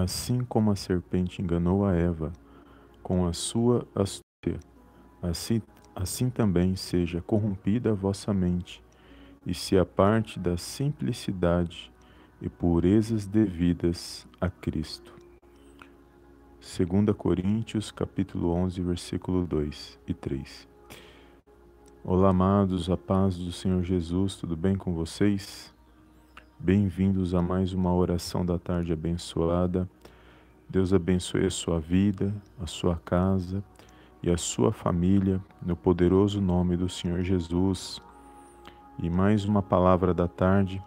Assim como a serpente enganou a Eva com a sua astúcia, assim, assim também seja corrompida a vossa mente, e se aparte da simplicidade e purezas devidas a Cristo. 2 Coríntios capítulo 11, versículo 2 e 3. Olá, amados, a paz do Senhor Jesus, tudo bem com vocês? Bem-vindos a mais uma oração da tarde abençoada. Deus abençoe a sua vida, a sua casa e a sua família, no poderoso nome do Senhor Jesus. E mais uma palavra da tarde,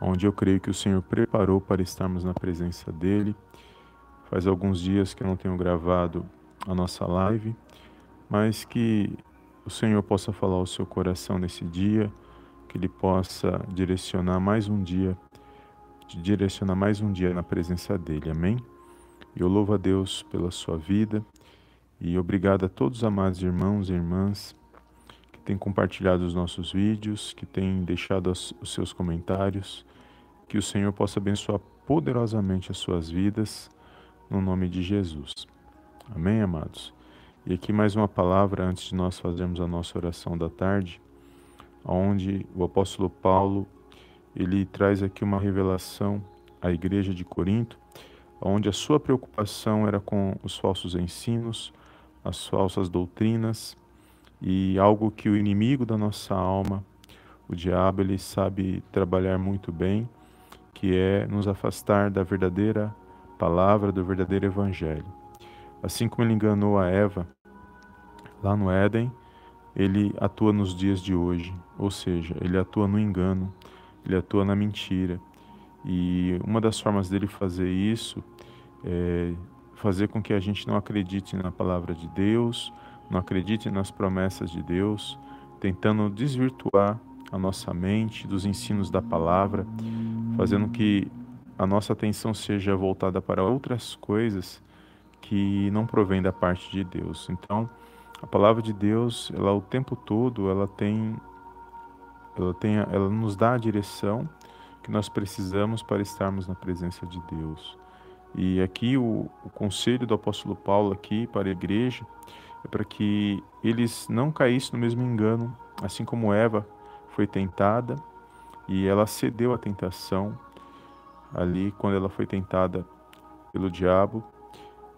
onde eu creio que o Senhor preparou para estarmos na presença dEle. Faz alguns dias que eu não tenho gravado a nossa live, mas que o Senhor possa falar ao seu coração nesse dia que Ele possa direcionar mais um dia, direcionar mais um dia na presença dEle. Amém? Eu louvo a Deus pela sua vida e obrigado a todos os amados irmãos e irmãs que têm compartilhado os nossos vídeos, que têm deixado os seus comentários. Que o Senhor possa abençoar poderosamente as suas vidas, no nome de Jesus. Amém, amados? E aqui mais uma palavra antes de nós fazermos a nossa oração da tarde onde o apóstolo Paulo ele traz aqui uma revelação à igreja de Corinto, onde a sua preocupação era com os falsos ensinos, as falsas doutrinas e algo que o inimigo da nossa alma, o diabo, ele sabe trabalhar muito bem, que é nos afastar da verdadeira palavra, do verdadeiro evangelho. Assim como ele enganou a Eva lá no Éden, ele atua nos dias de hoje, ou seja, ele atua no engano, ele atua na mentira. E uma das formas dele fazer isso é fazer com que a gente não acredite na palavra de Deus, não acredite nas promessas de Deus, tentando desvirtuar a nossa mente dos ensinos da palavra, fazendo que a nossa atenção seja voltada para outras coisas que não provém da parte de Deus. Então, a palavra de Deus, ela o tempo todo, ela tem ela tem ela nos dá a direção que nós precisamos para estarmos na presença de Deus. E aqui o, o conselho do apóstolo Paulo aqui para a igreja é para que eles não caíssem no mesmo engano, assim como Eva foi tentada e ela cedeu à tentação ali quando ela foi tentada pelo diabo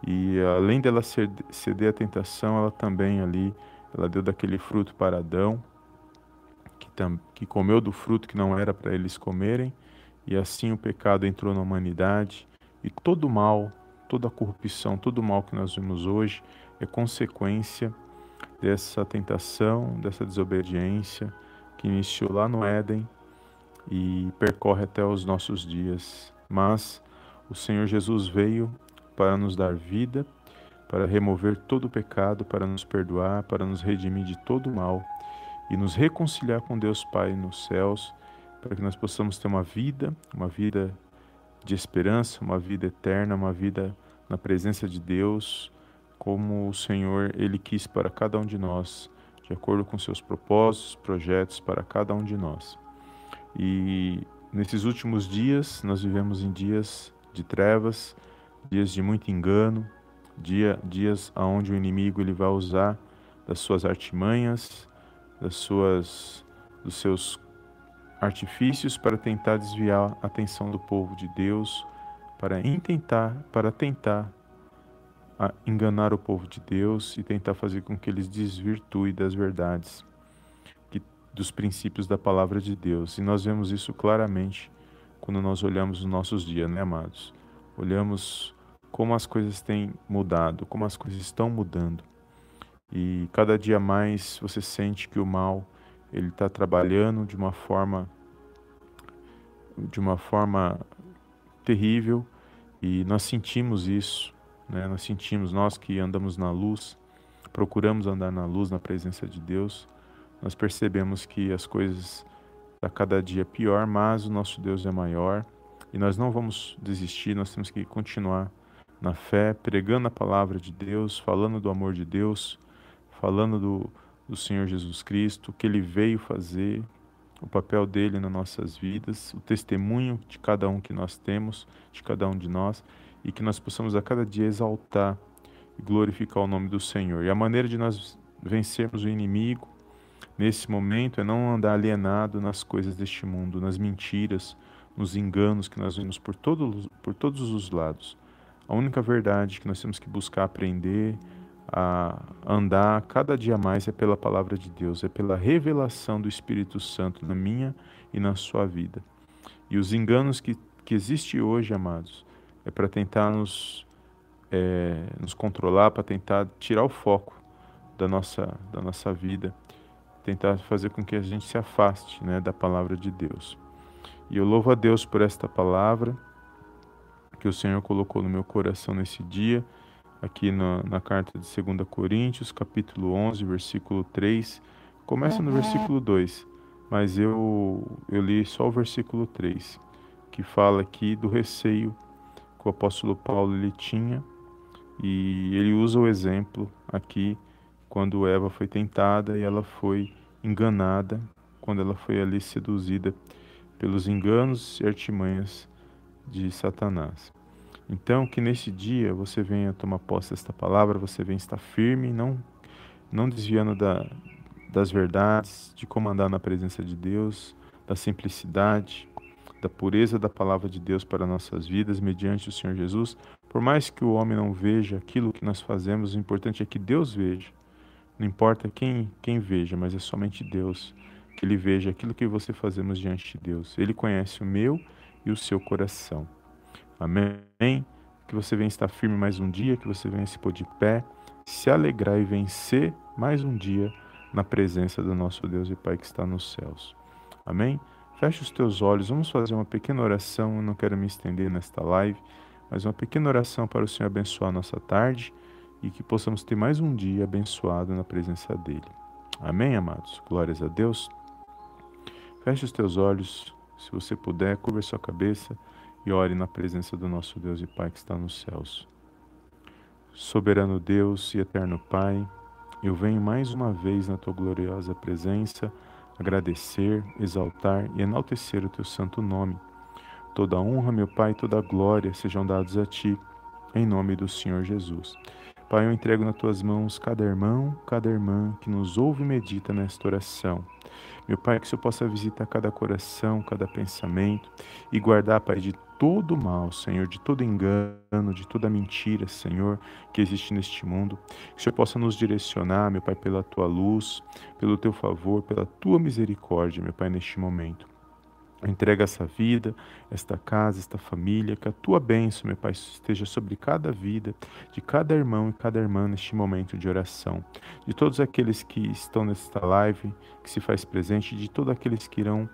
e além dela ceder à tentação, ela também ali, ela deu daquele fruto para Adão, que, tam, que comeu do fruto que não era para eles comerem, e assim o pecado entrou na humanidade, e todo mal, toda a corrupção, todo o mal que nós vemos hoje é consequência dessa tentação, dessa desobediência que iniciou lá no Éden e percorre até os nossos dias. Mas o Senhor Jesus veio para nos dar vida, para remover todo o pecado, para nos perdoar, para nos redimir de todo o mal e nos reconciliar com Deus Pai nos céus, para que nós possamos ter uma vida, uma vida de esperança, uma vida eterna, uma vida na presença de Deus, como o Senhor ele quis para cada um de nós, de acordo com seus propósitos, projetos para cada um de nós. E nesses últimos dias, nós vivemos em dias de trevas, dias de muito engano, dia, dias aonde o inimigo ele vai usar das suas artimanhas, das suas, dos seus artifícios para tentar desviar a atenção do povo de Deus, para intentar, para tentar enganar o povo de Deus e tentar fazer com que eles desvirtuem das verdades, que, dos princípios da palavra de Deus. E nós vemos isso claramente quando nós olhamos os nossos dias, né, amados? olhamos como as coisas têm mudado, como as coisas estão mudando. E cada dia mais você sente que o mal ele está trabalhando de uma forma de uma forma terrível e nós sentimos isso, né? Nós sentimos nós que andamos na luz, procuramos andar na luz, na presença de Deus, nós percebemos que as coisas estão tá cada dia pior, mas o nosso Deus é maior e nós não vamos desistir, nós temos que continuar na fé, pregando a palavra de Deus, falando do amor de Deus, falando do, do Senhor Jesus Cristo, o que ele veio fazer, o papel dele nas nossas vidas, o testemunho de cada um que nós temos, de cada um de nós, e que nós possamos a cada dia exaltar e glorificar o nome do Senhor. E a maneira de nós vencermos o inimigo nesse momento é não andar alienado nas coisas deste mundo, nas mentiras, nos enganos que nós vemos por, por todos os lados. A única verdade que nós temos que buscar aprender a andar cada dia mais é pela palavra de Deus, é pela revelação do Espírito Santo na minha e na sua vida. E os enganos que, que existem hoje, amados, é para tentar nos, é, nos controlar, para tentar tirar o foco da nossa, da nossa vida, tentar fazer com que a gente se afaste né, da palavra de Deus. E eu louvo a Deus por esta palavra que o Senhor colocou no meu coração nesse dia, aqui na, na carta de 2 Coríntios, capítulo 11, versículo 3. Começa no versículo 2, mas eu, eu li só o versículo 3, que fala aqui do receio que o apóstolo Paulo ele tinha, e ele usa o exemplo aqui quando Eva foi tentada e ela foi enganada, quando ela foi ali seduzida pelos enganos e artimanhas de Satanás. Então, que nesse dia você venha tomar posse desta palavra, você venha estar firme, não, não desviando da, das verdades, de como andar na presença de Deus, da simplicidade, da pureza da palavra de Deus para nossas vidas, mediante o Senhor Jesus. Por mais que o homem não veja aquilo que nós fazemos, o importante é que Deus veja. Não importa quem, quem veja, mas é somente Deus que Ele veja aquilo que você fazemos diante de Deus. Ele conhece o meu e o seu coração. Amém? Que você venha estar firme mais um dia, que você venha se pôr de pé, se alegrar e vencer mais um dia na presença do nosso Deus e Pai que está nos céus. Amém? Feche os teus olhos, vamos fazer uma pequena oração. Eu não quero me estender nesta live, mas uma pequena oração para o Senhor abençoar a nossa tarde e que possamos ter mais um dia abençoado na presença dEle. Amém, amados? Glórias a Deus. Feche os teus olhos, se você puder, curva sua cabeça e ore na presença do nosso Deus e Pai que está nos céus. Soberano Deus e eterno Pai, eu venho mais uma vez na tua gloriosa presença agradecer, exaltar e enaltecer o teu santo nome. Toda honra, meu Pai, toda glória sejam dados a ti, em nome do Senhor Jesus. Pai, eu entrego nas tuas mãos cada irmão, cada irmã que nos ouve e medita nesta oração. Meu Pai, que o Senhor possa visitar cada coração, cada pensamento e guardar, Pai, de todo mal, Senhor, de todo engano, de toda mentira, Senhor, que existe neste mundo. Que o Senhor possa nos direcionar, meu Pai, pela tua luz, pelo teu favor, pela tua misericórdia, meu Pai, neste momento. Entrega essa vida, esta casa, esta família, que a tua bênção, meu Pai, esteja sobre cada vida, de cada irmão e cada irmã neste momento de oração. De todos aqueles que estão nesta live, que se faz presente, de todos aqueles que irão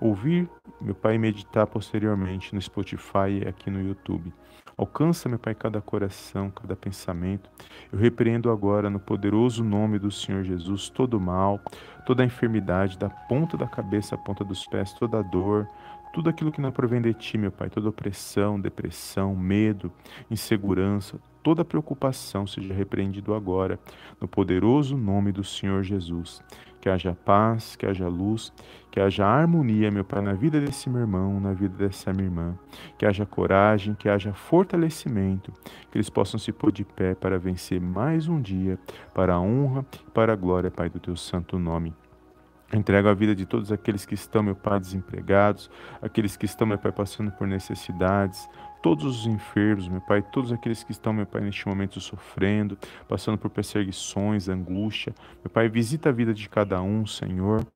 ouvir, meu Pai, meditar posteriormente no Spotify e aqui no YouTube. Alcança, meu Pai, cada coração, cada pensamento. Eu repreendo agora, no poderoso nome do Senhor Jesus, todo mal, toda enfermidade, da ponta da cabeça à ponta dos pés, toda dor, tudo aquilo que não provém de Ti, meu Pai, toda opressão, depressão, medo, insegurança, toda preocupação seja repreendido agora, no poderoso nome do Senhor Jesus que haja paz, que haja luz, que haja harmonia, meu Pai, na vida desse meu irmão, na vida dessa minha irmã, que haja coragem, que haja fortalecimento, que eles possam se pôr de pé para vencer mais um dia, para a honra e para a glória, Pai, do teu santo nome. Entrego a vida de todos aqueles que estão, meu Pai, desempregados, aqueles que estão, meu Pai, passando por necessidades, todos os enfermos, meu Pai, todos aqueles que estão, meu Pai, neste momento sofrendo, passando por perseguições, angústia. Meu Pai, visita a vida de cada um, Senhor.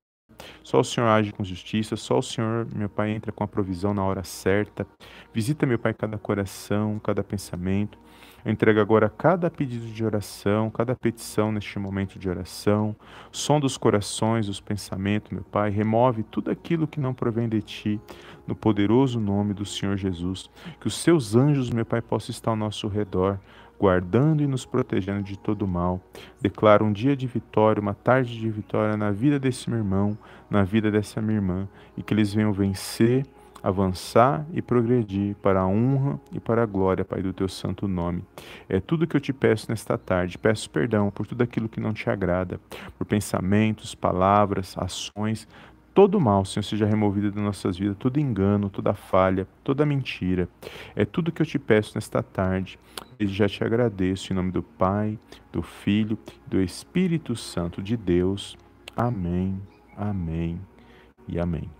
Só o Senhor age com justiça, só o Senhor, meu Pai, entra com a provisão na hora certa. Visita, meu Pai, cada coração, cada pensamento. Eu entrego agora cada pedido de oração, cada petição neste momento de oração. Som dos corações, dos pensamentos, meu Pai. Remove tudo aquilo que não provém de Ti, no poderoso nome do Senhor Jesus. Que os Seus anjos, meu Pai, possam estar ao nosso redor, guardando e nos protegendo de todo mal. Declaro um dia de vitória, uma tarde de vitória na vida desse meu irmão, na vida dessa minha irmã, e que eles venham vencer avançar e progredir para a honra e para a glória, Pai, do teu santo nome. É tudo que eu te peço nesta tarde. Peço perdão por tudo aquilo que não te agrada, por pensamentos, palavras, ações, todo mal, Senhor, seja removido das nossas vidas, todo engano, toda falha, toda mentira. É tudo que eu te peço nesta tarde. E já te agradeço em nome do Pai, do Filho, do Espírito Santo de Deus. Amém, amém e amém.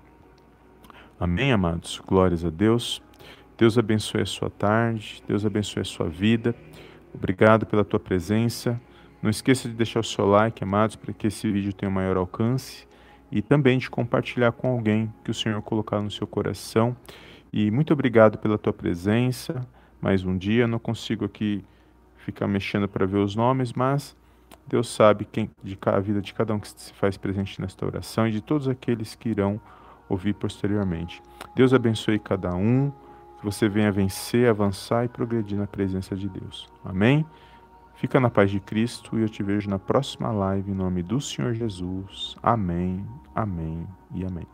Amém, amados. Glórias a Deus. Deus abençoe a sua tarde, Deus abençoe a sua vida. Obrigado pela tua presença. Não esqueça de deixar o seu like, amados, para que esse vídeo tenha maior alcance e também de compartilhar com alguém que o Senhor colocar no seu coração. E muito obrigado pela tua presença. Mais um dia, não consigo aqui ficar mexendo para ver os nomes, mas Deus sabe quem de a vida de cada um que se faz presente nesta oração e de todos aqueles que irão ouvir posteriormente. Deus abençoe cada um, que você venha vencer, avançar e progredir na presença de Deus. Amém? Fica na paz de Cristo e eu te vejo na próxima live em nome do Senhor Jesus. Amém, amém e amém.